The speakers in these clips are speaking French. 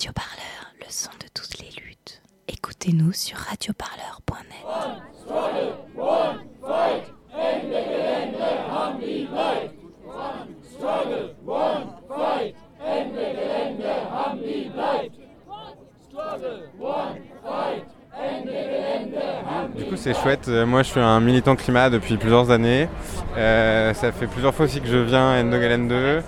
Radio Parleur, le son de toutes les luttes. Écoutez-nous sur radioparleur.net. Du coup, c'est chouette. Euh, Moi, je suis un militant climat depuis plusieurs années. Euh, ça fait plusieurs fois aussi que je viens à Endogalen 2.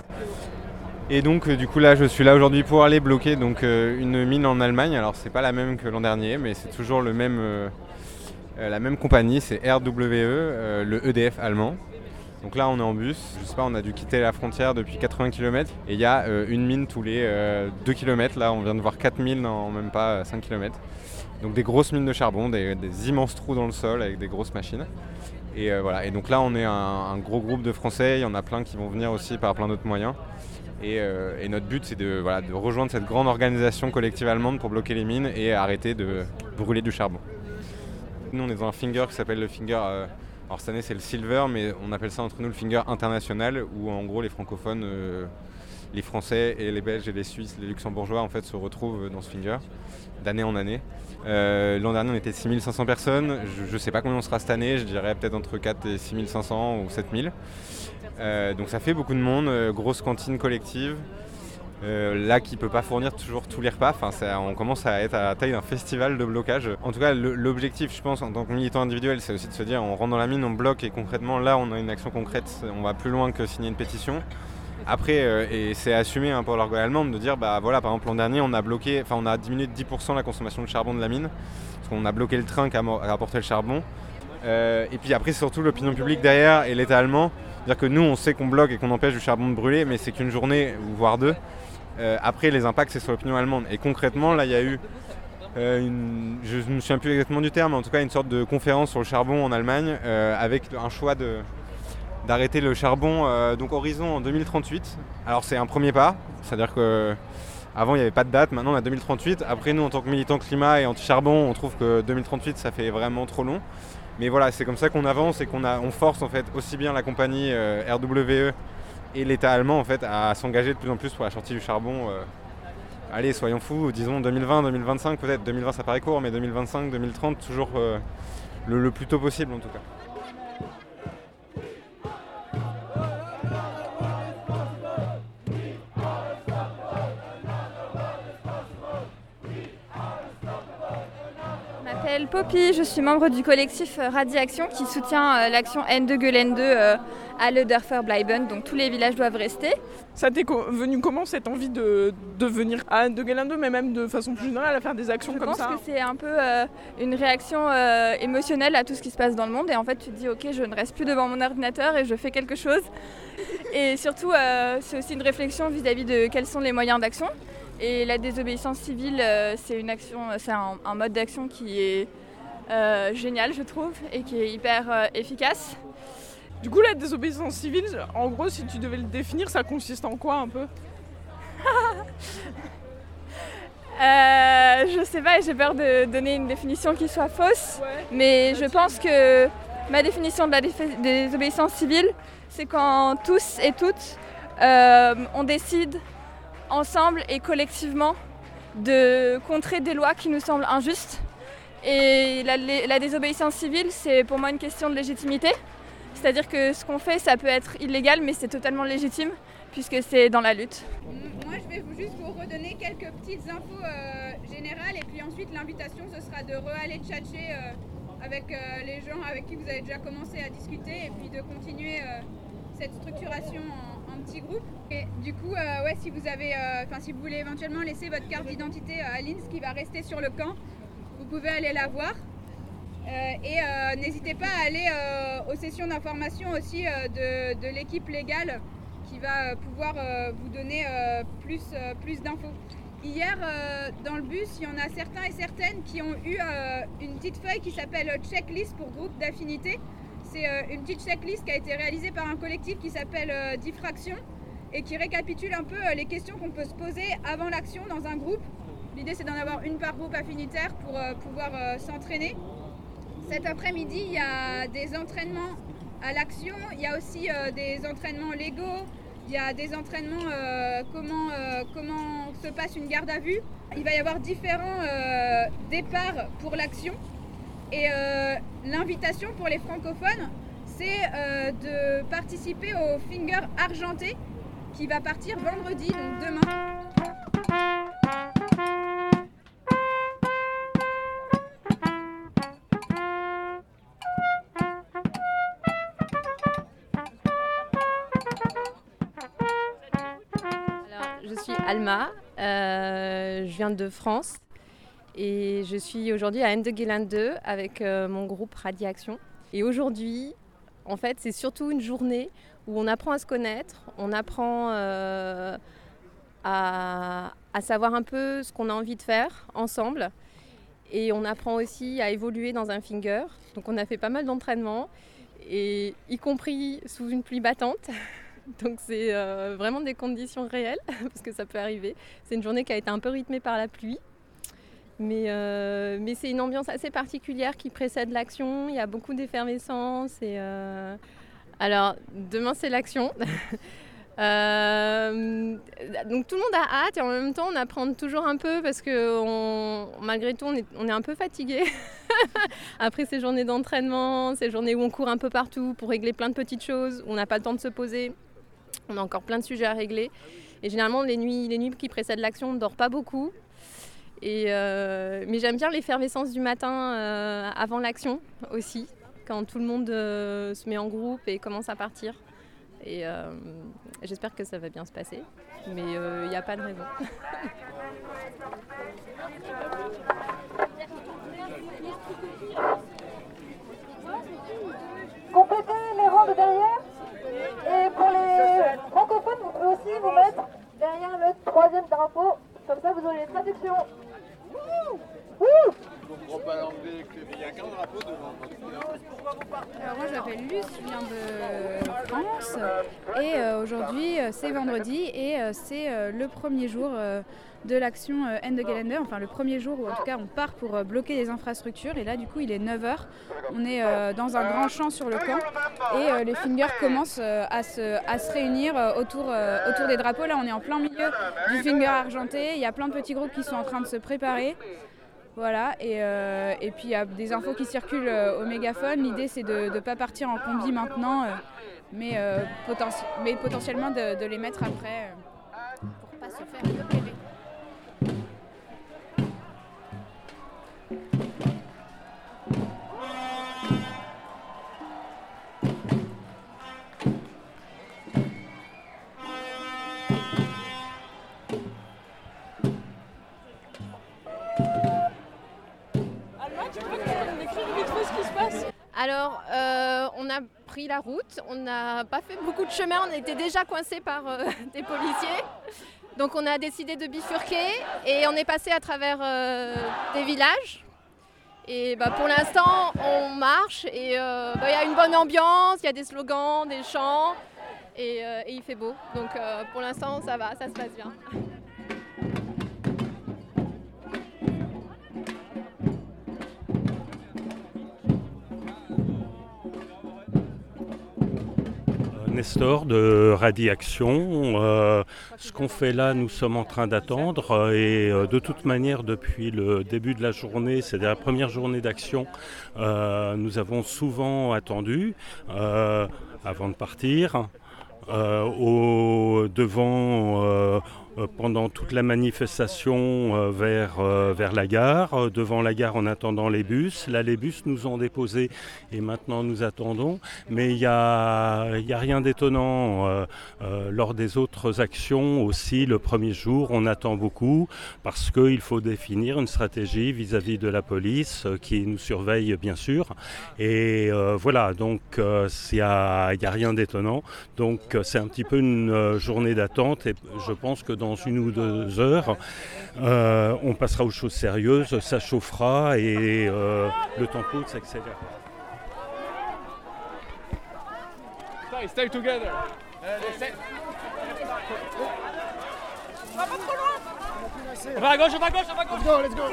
Et donc, euh, du coup, là, je suis là aujourd'hui pour aller bloquer donc, euh, une mine en Allemagne. Alors, c'est pas la même que l'an dernier, mais c'est toujours le même, euh, la même compagnie. C'est RWE, le EDF allemand. Donc là, on est en bus. Je sais pas, on a dû quitter la frontière depuis 80 km. Et il y a une mine tous les 2 km. Là, on vient de voir 4 mines en même pas euh, 5 km. Donc des grosses mines de charbon, des, immenses trous dans le sol avec des grosses machines. Et voilà. Et donc là, on est un gros groupe de Français. Il y en a plein qui vont venir aussi par plein d'autres moyens. Et, euh, et notre but, c'est de, rejoindre cette grande organisation collective allemande pour bloquer les mines et arrêter de brûler du charbon. Nous, on est dans un finger qui s'appelle le finger. euh, alors cette année, c'est le silver, mais on appelle ça entre nous le finger international, où en gros les francophones, euh, les Français et les Belges et les Suisses, les Luxembourgeois, en fait, se retrouvent dans ce finger d'année en année. L'an dernier, on était 6500 personnes. Je ne sais pas combien on sera cette année. Je dirais peut-être entre 4 et 6500 ou 7000. Euh, donc ça fait beaucoup de monde. euh, grosse cantine collective. Euh, là qui peut pas fournir toujours tous les repas. Enfin, on commence à être à la taille d'un festival de blocage. En tout cas, l'objectif, je pense, en tant que militant individuel, c'est aussi de se dire on rentre dans la mine, on bloque et concrètement, là, on a une action concrète. On va plus loin que signer une pétition. Après, et c'est assumé hein, pour l'organe allemande de dire bah voilà, par exemple, l'an dernier, on a bloqué, enfin, on a diminué de 10% la consommation de charbon de la mine parce qu'on a bloqué le train qui a mo- a apporté le charbon. Et puis après, surtout l'opinion publique derrière et l'État allemand. C'est-à-dire que nous, on sait qu'on bloque et qu'on empêche du charbon de brûler, mais c'est qu'une journée, ou voire deux. Euh, après, les impacts, c'est sur l'opinion allemande. Et concrètement, là, il y a eu, euh, une, je ne me souviens plus exactement du terme, mais en tout cas, une sorte de conférence sur le charbon en Allemagne, euh, avec un choix de d'arrêter le charbon donc horizon en 2038. Alors c'est un premier pas, c'est-à-dire que avant il n'y avait pas de date, maintenant on a 2038. Après nous en tant que militants climat et anti-charbon, on trouve que 2038 ça fait vraiment trop long. Mais voilà, c'est comme ça qu'on avance et qu'on on force en fait aussi bien la compagnie euh, RWE et l'État allemand en fait à s'engager de plus en plus pour la sortie du charbon. euh. allez, soyons fous, disons 2020, 2025 peut-être. 2020 ça paraît court, mais 2025, 2030 toujours euh, le plus tôt possible en tout cas. M'appelle Poppy, je suis membre du collectif euh, Radiaction qui soutient euh, l'action N de Gueulen 2 euh, à Lederfer Bleiben, donc tous les villages doivent rester. Ça t'est venu comment cette envie de, de venir à de Galen 2, mais même de façon plus générale à faire des actions Je comme pense ça que c'est un peu euh, une réaction euh, émotionnelle à tout ce qui se passe dans le monde et en fait tu te dis ok je ne reste plus devant mon ordinateur et je fais quelque chose. Et surtout euh, c'est aussi une réflexion vis-à-vis de quels sont les moyens d'action. Et la désobéissance civile euh, c'est une action, c'est un, un mode d'action qui est euh, génial je trouve et qui est hyper euh, efficace. Du coup, la désobéissance civile, en gros, si tu devais le définir, ça consiste en quoi un peu? Euh, je sais pas, j'ai peur de donner une définition qui soit fausse, mais je pense que ma définition de la désobéissance civile, c'est quand tous et toutes, euh, on décide ensemble et collectivement de contrer des lois qui nous semblent injustes. Et la, désobéissance civile, c'est pour moi une question de légitimité. C'est-à-dire que ce qu'on fait, ça peut être illégal, mais c'est totalement légitime, puisque c'est dans la lutte. Moi, je vais juste vous redonner quelques petites infos euh, générales et puis ensuite l'invitation, ce sera de re-aller tchatcher euh, avec euh, les gens avec qui vous avez déjà commencé à discuter et puis de continuer cette structuration en petits groupes. Et du coup, euh, ouais, si vous avez, euh, enfin, si vous voulez éventuellement laisser votre carte d'identité à Aline, qui va rester sur le camp, vous pouvez aller la voir. Euh, et n'hésitez pas à aller aux sessions d'information aussi de, l'équipe légale qui va pouvoir vous donner plus, plus d'infos. Hier, dans le bus, il y en a certains et certaines qui ont eu une petite feuille qui s'appelle checklist pour groupe d'affinité. C'est euh, une petite checklist qui a été réalisée par un collectif qui s'appelle euh, Diffraction et qui récapitule un peu euh, les questions qu'on peut se poser avant l'action dans un groupe. L'idée, c'est d'en avoir une par groupe affinitaire pour pouvoir s'entraîner. Cet après-midi, il y a des entraînements à l'action, il y a aussi des entraînements légaux, Il y a des entraînements, comment, comment se passe une garde à vue. Il va y avoir différents départs pour l'action. Et euh, l'invitation pour les francophones, c'est euh, de participer au Finger Argenté qui va partir vendredi, donc demain. Je suis Alma, euh, je viens de France et je suis aujourd'hui à Endegeland 2 avec euh, mon groupe Radiaction. Et aujourd'hui, en fait, c'est surtout une journée où on apprend à se connaître, on apprend euh, à, savoir un peu ce qu'on a envie de faire ensemble et on apprend aussi à évoluer dans un finger. Donc on a fait pas mal d'entraînements y compris sous une pluie battante. Donc c'est euh, vraiment des conditions réelles, parce que ça peut arriver. C'est une journée qui a été un peu rythmée par la pluie. Mais, euh, mais c'est une ambiance assez particulière qui précède l'action. Il y a beaucoup d'effervescence. Et, euh, Alors, demain, c'est l'action. Euh, donc tout le monde a hâte et en même temps on apprend toujours un peu parce que malgré tout on est, on est un peu fatigué après ces journées d'entraînement, ces journées où on court un peu partout pour régler plein de petites choses, où on n'a pas le temps de se poser. On a encore plein de sujets à régler. Et généralement, les nuits, les nuits qui précèdent l'action, on ne dort pas beaucoup. Euh, mais j'aime bien l'effervescence du matin euh, avant l'action aussi, quand tout le monde euh, se met en groupe et commence à partir. Et j'espère que ça va bien se passer. Mais il n'y a pas de raison. complétez les rangs de derrière. Et pour les francophones, vous pouvez aussi vous mettre derrière le troisième drapeau. Comme ça, vous aurez les traductions. Wouh Wouh Alors moi je m'appelle Luce, je viens de France. Et euh, aujourd'hui euh, c'est vendredi et euh, c'est le premier jour de l'action End the Calendar, enfin le premier jour où en tout cas on part pour bloquer les infrastructures. Et là du coup il est 9h, on est dans un grand champ sur le camp. Et les fingers commencent à, se, à se réunir autour, autour des drapeaux. Là on est en plein milieu du finger argenté, il y a plein de petits groupes qui sont en train de se préparer. Voilà, et, euh, et puis il y a des infos qui circulent euh, au mégaphone. L'idée c'est de ne pas partir en combi maintenant, euh, mais, euh, mais potentiellement de, les mettre après pour pas se faire on a pris la route, on n'a pas fait beaucoup de chemin, on était déjà coincés par euh, des policiers. Donc on a décidé de bifurquer et on est passé à travers euh, des villages. Et bah, pour l'instant, on marche et euh, bah, il y a une bonne ambiance, il y a des slogans, des chants et, il fait beau. Donc pour l'instant, ça va, ça se passe bien. Nestor de Radiaction. Euh, ce qu'on fait là, nous sommes en train d'attendre euh, et euh, de toute manière, depuis le début de la journée, c'est la première journée d'action, euh, nous avons souvent attendu avant de partir. au, devant pendant toute la manifestation euh, vers, euh, vers la gare, euh, devant la gare en attendant les bus. Là, les bus nous ont déposés et maintenant nous attendons. Mais il n'y a, y a rien d'étonnant. euh, euh, lors des autres actions aussi, le premier jour, on attend beaucoup parce qu'il faut définir une stratégie vis-à-vis de la police euh, qui nous surveille bien sûr. Et euh, voilà, donc euh, il n'y a, a rien d'étonnant. Donc euh, c'est un petit peu une euh, journée d'attente et je pense que dans une ou deux heures, euh, on passera aux choses sérieuses, ça chauffera et euh, le tempo s'accélère. Stay, stay together. On va à gauche, on va à gauche, on va à gauche. Let's go, let's go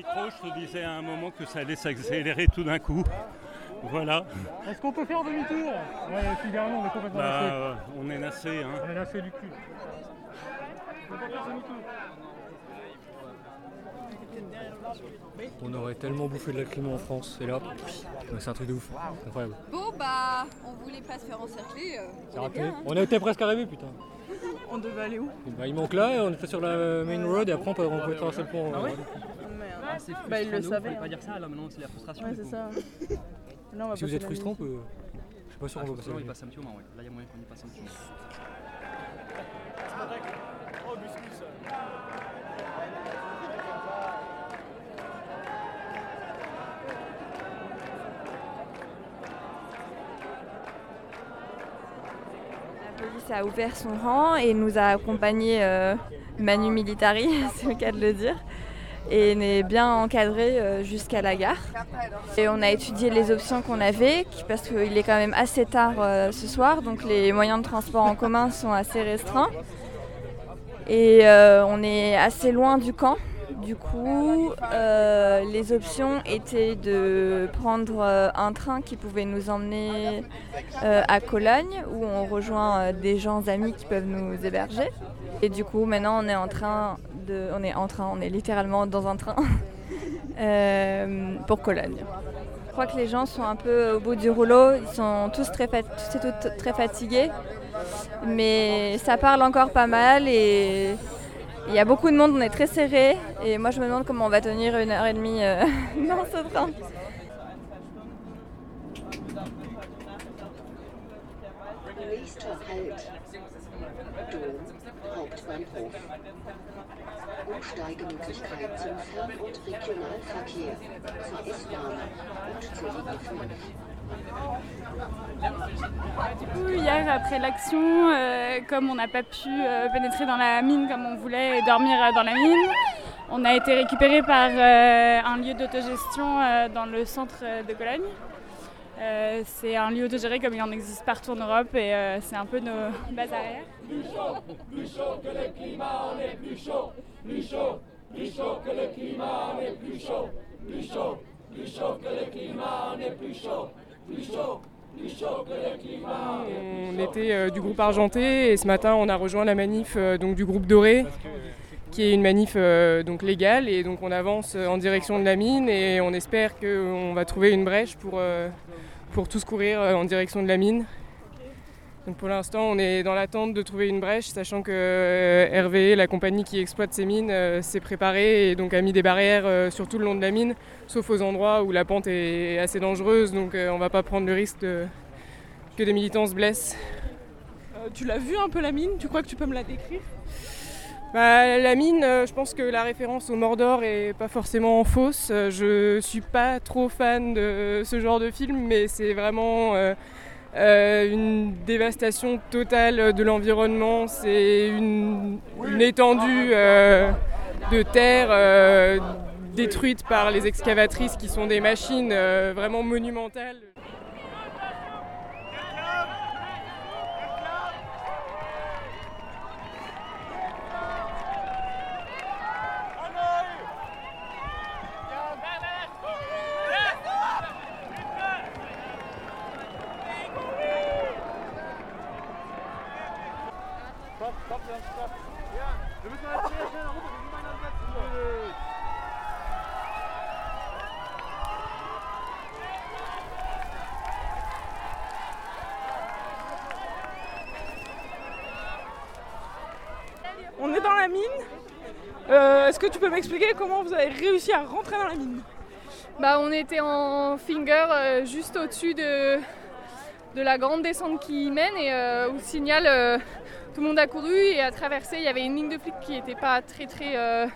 micro, je te disais à un moment que ça allait s'accélérer tout d'un coup. Voilà. Est-ce qu'on peut faire demi-tour? Ouais, figuralement, on est complètement Bah, nassé. euh, on est nassé. Hein. On est nassé du cul. On peut faire demi-tour. On aurait tellement bouffé de la clim en France, et là, c'est un truc de ouf, incroyable. Bon bah, on voulait pas se faire encercler. euh, C'est on est raté. bien, hein. On a été presque arrivé, putain. On devait aller où? Et bah, il manque là, on était sur la main road, et après on peut, on peut traverser le pont. Ah ouais? Euh, Merde. Bah, il le savait. pas dire ça, là maintenant c'est la frustration. Ouais, c'est ça. On va Si vous êtes frustrant, on peut. Je suis pas sûr Ah, qu'on va passer nuit. passe un petit moment, ouais. Là il y a moyen qu'on y passe un petit moment. La police a ouvert son rang et nous a accompagnés euh, Manu Militari, c'est le cas de le dire, et est bien encadré euh, jusqu'à la gare. Et on a étudié les options qu'on avait, parce qu'il est quand même assez tard euh, ce soir, donc les moyens de transport en commun sont assez restreints. Et euh, on est assez loin du camp. Du coup, euh, les options étaient de prendre euh, un train qui pouvait nous emmener euh, à Cologne, où on rejoint des gens amis qui peuvent nous héberger. Et du coup, maintenant, on est en train de, on est en train, on est littéralement dans un train pour Cologne. Je crois que les gens sont un peu au bout du rouleau. Ils sont tous très, fat- tous et toutes très fatigués, mais ça parle encore pas mal et il y a beaucoup de monde. On est très serré et moi, je me demande comment on va tenir une heure et demie euh, dans ce train. Nächster Halt. Dom, Hauptbahnhof. Umsteigemöglichkeit zum Fern- und Regionalverkehr, zur S-Bahn und zur Linie 5. Du coup, hier, après l'action, euh, comme on n'a pas pu euh, pénétrer dans la mine comme on voulait et dormir euh, dans la mine, on a été récupéré par un lieu d'autogestion dans le centre de Cologne. C'est un lieu autogéré comme il en existe partout en Europe et c'est un peu nos bases. Plus chaud, plus chaud que le climat, on est plus chaud. Plus chaud, plus chaud que le climat, on est plus chaud. Plus chaud, plus chaud que le climat, on est plus chaud. On était euh, du groupe Argenté et ce matin on a rejoint la manif euh, donc, du groupe Doré qui est une manif euh, donc légale et donc on avance en direction de la mine et on espère qu'on va trouver une brèche pour, tous courir en direction de la mine. Donc pour l'instant on est dans l'attente de trouver une brèche sachant que euh, RVE, la compagnie qui exploite ces mines, euh, s'est préparée et donc a mis des barrières euh, sur tout le long de la mine sauf aux endroits où la pente est assez dangereuse donc on va pas prendre le risque de, que des militants se blessent. Euh, tu l'as vu un peu la mine? Tu crois que tu peux me la décrire? Bah, la mine, euh, je pense que la référence au Mordor est pas forcément fausse. Je suis pas trop fan de ce genre de film, mais c'est vraiment euh, euh, une dévastation totale de l'environnement. C'est une, étendue euh, de terre euh, détruite par les excavatrices qui sont des machines euh, vraiment monumentales. On est dans la mine. Euh, Est-ce que tu peux m'expliquer comment vous avez réussi à rentrer dans la mine bah, On était en finger euh, juste au-dessus de, de la grande descente qui mène et euh, au signal, euh, tout le monde a couru et a traversé. Il y avait une ligne de flics qui n'était pas très très euh,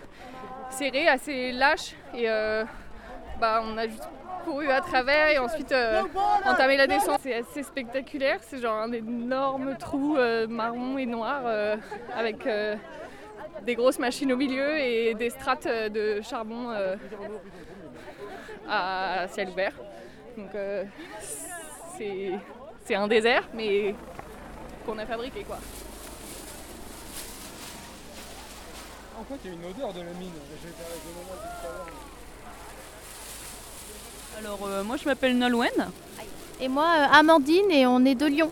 serrée, assez lâche. Et bah, on a juste couru à travers et ensuite entamé la descente. C'est assez spectaculaire, c'est genre un énorme trou marron et noir avec des grosses machines au milieu et des strates euh, de charbon euh, à ciel ouvert. Donc euh, c'est c'est un désert mais qu'on a fabriqué quoi. En fait, il y a une odeur de la mine. J'ai été avec le moment tout à l'heure. Alors, euh, moi, je m'appelle Nolwenn. Et moi, euh, Amandine, et on est de Lyon.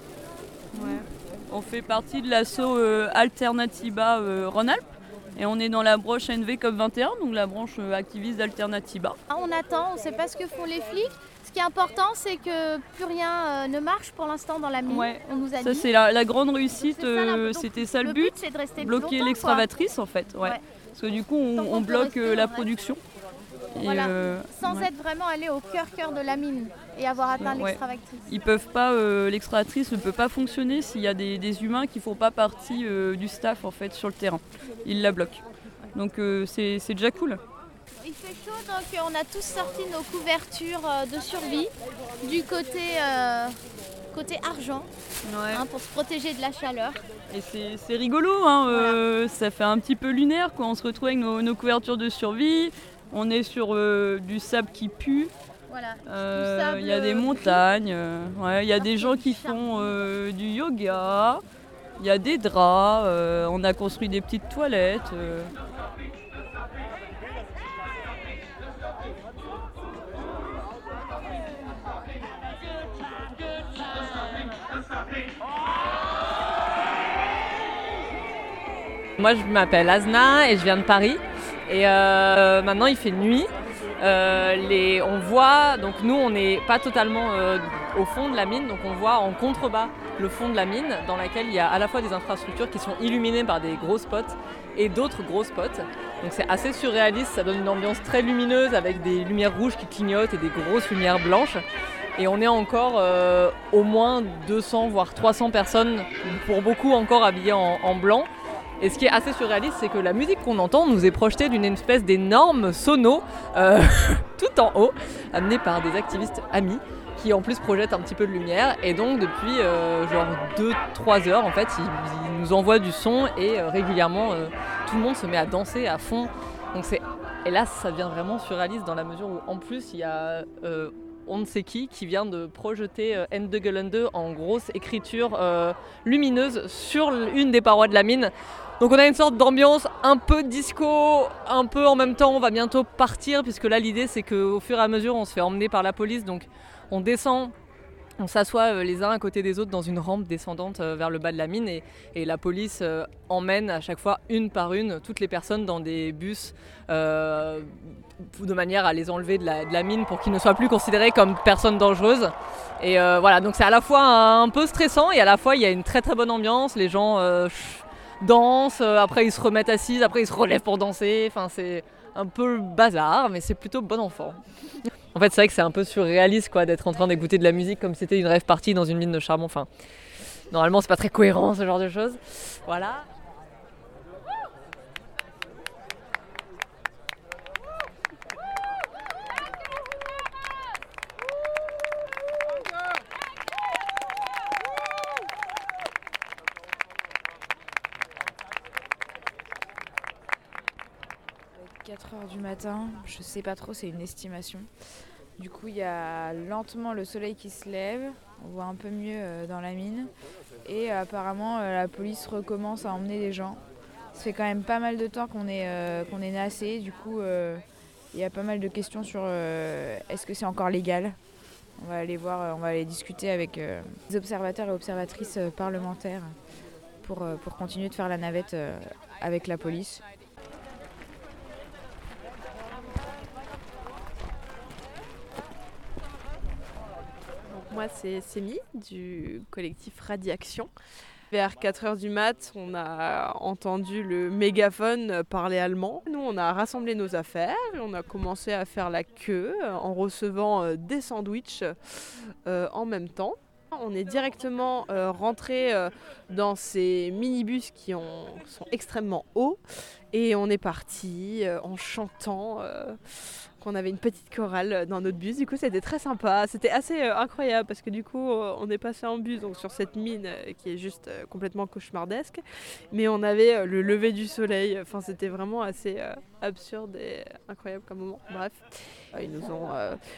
On fait partie de l'assaut euh, Alternativa euh, Rhône-Alpes. Et on est dans la branche NV COP21, donc la branche euh, activiste d'Alternativa. Ah, On attend, on ne sait pas ce que font les flics. Ce qui est important, c'est que plus rien euh, ne marche pour l'instant dans la mine. Ouais. On nous a Ça, c'est la, la grande réussite. Euh, C'était ça le, but, c'est de rester bloquer l'extravatrice en fait. Ouais. Ouais. Parce que du coup, on, bloque la production. Voilà. euh, Sans ouais. être vraiment allé au cœur cœur de la mine et avoir atteint Ouais. l'extravatrice. Ils peuvent pas, euh, ne peut pas fonctionner s'il y a des, des humains qui font pas partie euh, du staff en fait sur le terrain. Ils la bloquent. Donc c'est déjà cool. Il fait chaud, donc on a tous sorti nos couvertures de survie du côté, côté argent hein, pour se protéger de la chaleur. Et c'est c'est rigolo, hein, euh, ça fait un petit peu lunaire quoi. On se retrouve avec nos, nos couvertures de survie. On est sur euh, du sable qui pue. Voilà. Euh, Il y a des euh, montagnes, euh, ouais, il y a des gens qui font euh, du yoga, il y a des draps, euh, on a construit des petites toilettes. euh. Moi, je m'appelle Azna et je viens de Paris. Et euh, maintenant, il fait nuit. Euh, les, on voit, donc nous, on n'est pas totalement euh, au fond de la mine, donc on voit en contrebas le fond de la mine, dans laquelle il y a à la fois des infrastructures qui sont illuminées par des gros spots et d'autres gros spots. Donc c'est assez surréaliste, ça donne une ambiance très lumineuse avec des lumières rouges qui clignotent et des grosses lumières blanches. Et on est encore au moins 200 voire 300 personnes, pour beaucoup encore habillées en blanc. Et ce qui est assez surréaliste, c'est que la musique qu'on entend nous est projetée d'une espèce d'énorme sono euh, tout en haut, amenée par des activistes amis qui en plus projettent un petit peu de lumière. Et donc depuis euh, genre 2-3 heures, en fait, ils, nous envoient du son et euh, régulièrement tout le monde se met à danser à fond. Donc c'est et ça devient vraiment surréaliste dans la mesure où en plus il y a on ne sait qui qui vient de projeter euh, Ende Gelände en grosse écriture lumineuse sur une des parois de la mine. Donc on a une sorte d'ambiance un peu disco, un peu en même temps on va bientôt partir puisque là l'idée c'est qu'au fur et à mesure on se fait emmener par la police donc on descend on s'assoit euh, les uns à côté des autres dans une rampe descendante euh, vers le bas de la mine et, la police euh, emmène à chaque fois une par une toutes les personnes dans des bus de manière à les enlever de la, mine pour qu'ils ne soient plus considérés comme personnes dangereuses. Et voilà, donc c'est à la fois un, peu stressant et à la fois il y a une très très bonne ambiance. Les gens dansent, euh, après ils se remettent assis, après ils se relèvent pour danser. Enfin, c'est un peu bazar, mais c'est plutôt bon enfant. En fait, c'est vrai que c'est un peu surréaliste quoi, d'être en train d'écouter de la musique comme si c'était une rêve partie dans une mine de charbon. Enfin, normalement, c'est pas très cohérent ce genre de choses. Voilà. À 4 heures du matin, je sais pas trop, c'est une estimation. Du coup, il y a lentement le soleil qui se lève, on voit un peu mieux euh, dans la mine. Et euh, apparemment, euh, la police recommence à emmener les gens. Ça fait quand même pas mal de temps qu'on est, euh, qu'on est nassé. Du coup, il y a pas mal de questions sur est-ce que c'est encore légal? On va aller voir, on va aller discuter avec des observateurs et observatrices parlementaires pour, pour continuer de faire la navette avec la police. Moi, c'est Sémi du collectif Radiaction. Vers 4h du mat, on a entendu le mégaphone parler allemand. Nous, on a rassemblé nos affaires et on a commencé à faire la queue en recevant des sandwichs en même temps. On est directement rentré dans ces minibus qui sont extrêmement hauts et on est parti en chantant qu'on avait une petite chorale dans notre bus. Du coup, c'était très sympa. C'était assez euh, incroyable parce que du coup, euh, on est passé en bus donc sur cette mine euh, qui est juste complètement cauchemardesque. Mais on avait le lever du soleil. Enfin, c'était vraiment assez absurde et incroyable comme moment. Bref, ils nous ont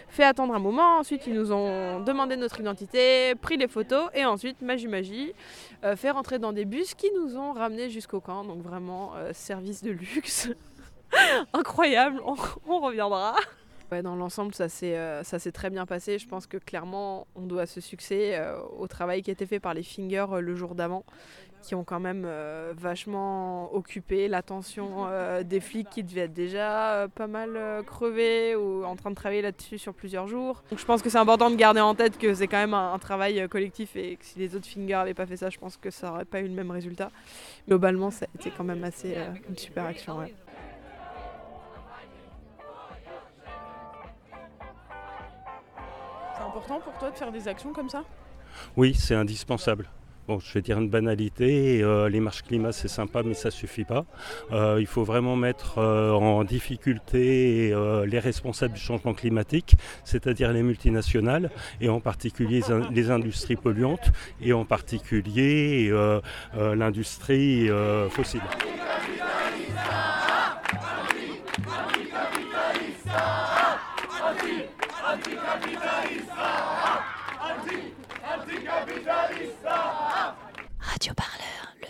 fait attendre un moment. Ensuite, ils nous ont demandé notre identité, pris les photos et ensuite, magie magie, fait rentrer dans des bus qui nous ont ramenés jusqu'au camp. Donc vraiment, service de luxe. incroyable, on, reviendra. dans l'ensemble, euh, ça s'est très bien passé. Je pense que clairement, on doit ce succès euh, au travail qui a été fait par les Fingers euh, le jour d'avant, qui ont quand même vachement occupé l'attention des flics qui devaient être déjà pas mal crevés ou en train de travailler là-dessus sur plusieurs jours. Donc je pense que c'est important de garder en tête que c'est quand même un, travail collectif et que si les autres Fingers n'avaient pas fait ça, je pense que ça n'aurait pas eu le même résultat. Globalement, ça a été quand même assez une super action. Important pour toi de faire des actions comme ça? Oui, c'est indispensable. Bon, je vais dire une banalité, euh, les marches climat c'est sympa mais ça suffit pas. Euh, il faut vraiment mettre euh, en difficulté les responsables du changement climatique, c'est-à-dire les multinationales et en particulier les industries polluantes et en particulier l'industrie fossile.